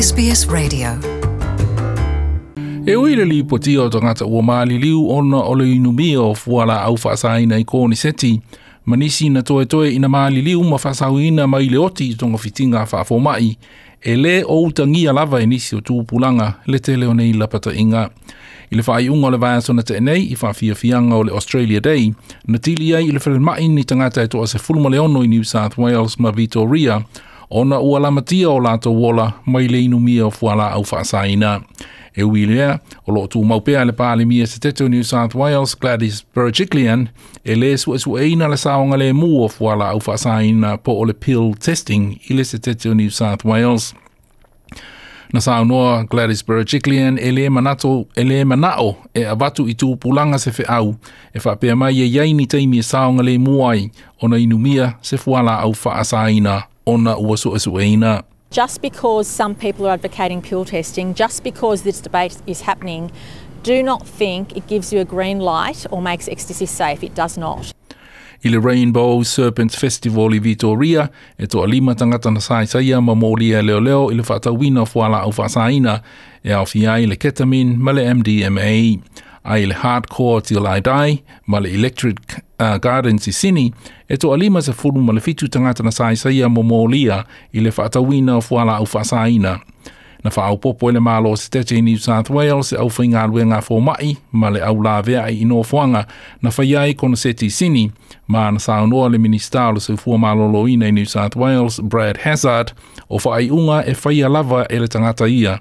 SBS Radio. E ui le li poti o tangata ua maali liu ona o le inumia o fuala au whaasaina i kōni seti. Manisi na toe toe ina maali liu ma whaasauina mai le oti i tonga fitinga whaafo mai. E le o utangia lava e nisi o tūpulanga le te leo nei lapata inga. I le whaai unga o le vāso te nei i whaafia fianga o le Australia Day. Na tili ai i le whare mai ni tangata e toa se fulma leono i New South Wales ma Victoria. Ona ua lamatia o lātou wola mai le inumia o fuala au whaasaina. E ui lea, o lo tu maupea le pāle mia se teto New South Wales Gladys Berejiklian, e le su esu eina le saonga le mu o fuala au whaasaina po o le pill testing i le se teto New South Wales. Na sa noa Gladys Berejiklian e le manato e le manao e avatu i tūpulanga se fe au e whapea mai e yaini teimi e saonga le muai o na inumia se fuala au whaasaina ona ua su esu eina. Just because some people are advocating pill testing, just because this debate is happening, do not think it gives you a green light or makes ecstasy safe. It does not. I le Rainbow Serpents Festival i Vitoria, e toa lima tangata na sai saia ma molia leo leo i le whatawina fuala au whasaina, e au fiai le ketamine ma le MDMA, ai le hardcore till I dai, ma le electric uh, gardens i sini, e toa lima se furu ma le fitu tangata na sai saia mo molia i le whatawina fuala au whaasaina. Na wha au popo le malo se tete i New South Wales se au whainga alue ngā fō mai, ma le au la vea i no fuanga, na whaiai kona seti sini, ma na sa noa le minister o se fua malolo ina i New South Wales, Brad Hazard, o whaai unga e whaia lava e le tangata ia,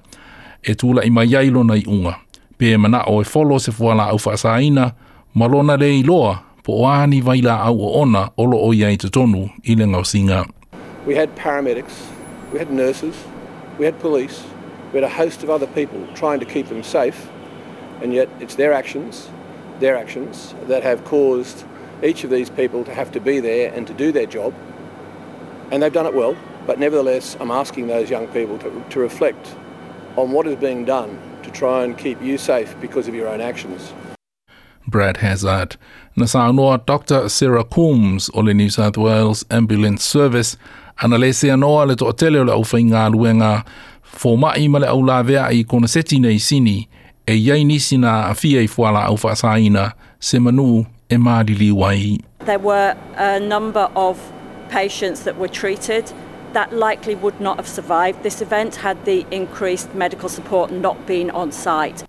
e tūla i mai ailo nei unga. Pē mana o e au whaasaina, le po o au o ona olo o te tonu i le ngau singa. We had paramedics, we had nurses, we had police, we had a host of other people trying to keep them safe, and yet it's their actions, their actions, that have caused each of these people to have to be there and to do their job. And they've done it well, but nevertheless, I'm asking those young people to, to reflect on what is being done try and keep you safe because of your own actions. Brad Hazzard. Na sa Dr. Sarah Coombs o le New South Wales Ambulance Service ana le se anoa le to tele o le au whainga luenga fō mai ma le au la vea i kona seti nei sini e iai nisi na a fia i fuala au whaasaina se manu e maadili wai. There were a number of patients that were treated that likely would not have survived this event had the increased medical support not been on site.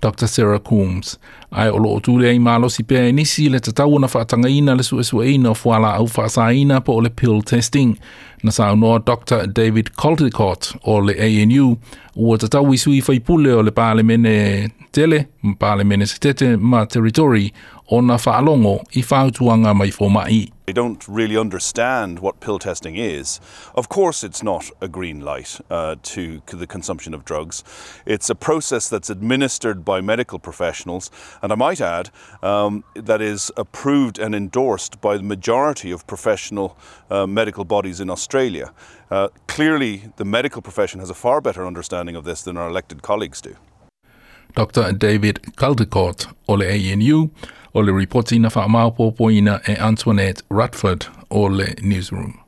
Dr. Sarah Coombs. Ai o loo tūle ai mālo si pēr nisi le tatau na whaatanga ina le su esu o fuala au whaasaina po o le pill testing. Na sāu noa Dr. David Caldecott o le ANU ua tatau i sui whaipule o le pāle mene tele, pāle mene se ma territory o na whaalongo i mai fō mai. They don't really understand what pill testing is. Of course, it's not a green light uh, to the consumption of drugs. It's a process that's administered by medical professionals, and I might add, um, that is approved and endorsed by the majority of professional uh, medical bodies in Australia. Uh, clearly, the medical profession has a far better understanding of this than our elected colleagues do. Dr. David Caldecott o le ANU o le reporti na whaamaupopoina e Antoinette Rutford o le Newsroom.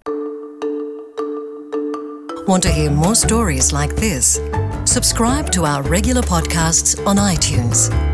Want to hear more stories like this? Subscribe to our regular podcasts on iTunes.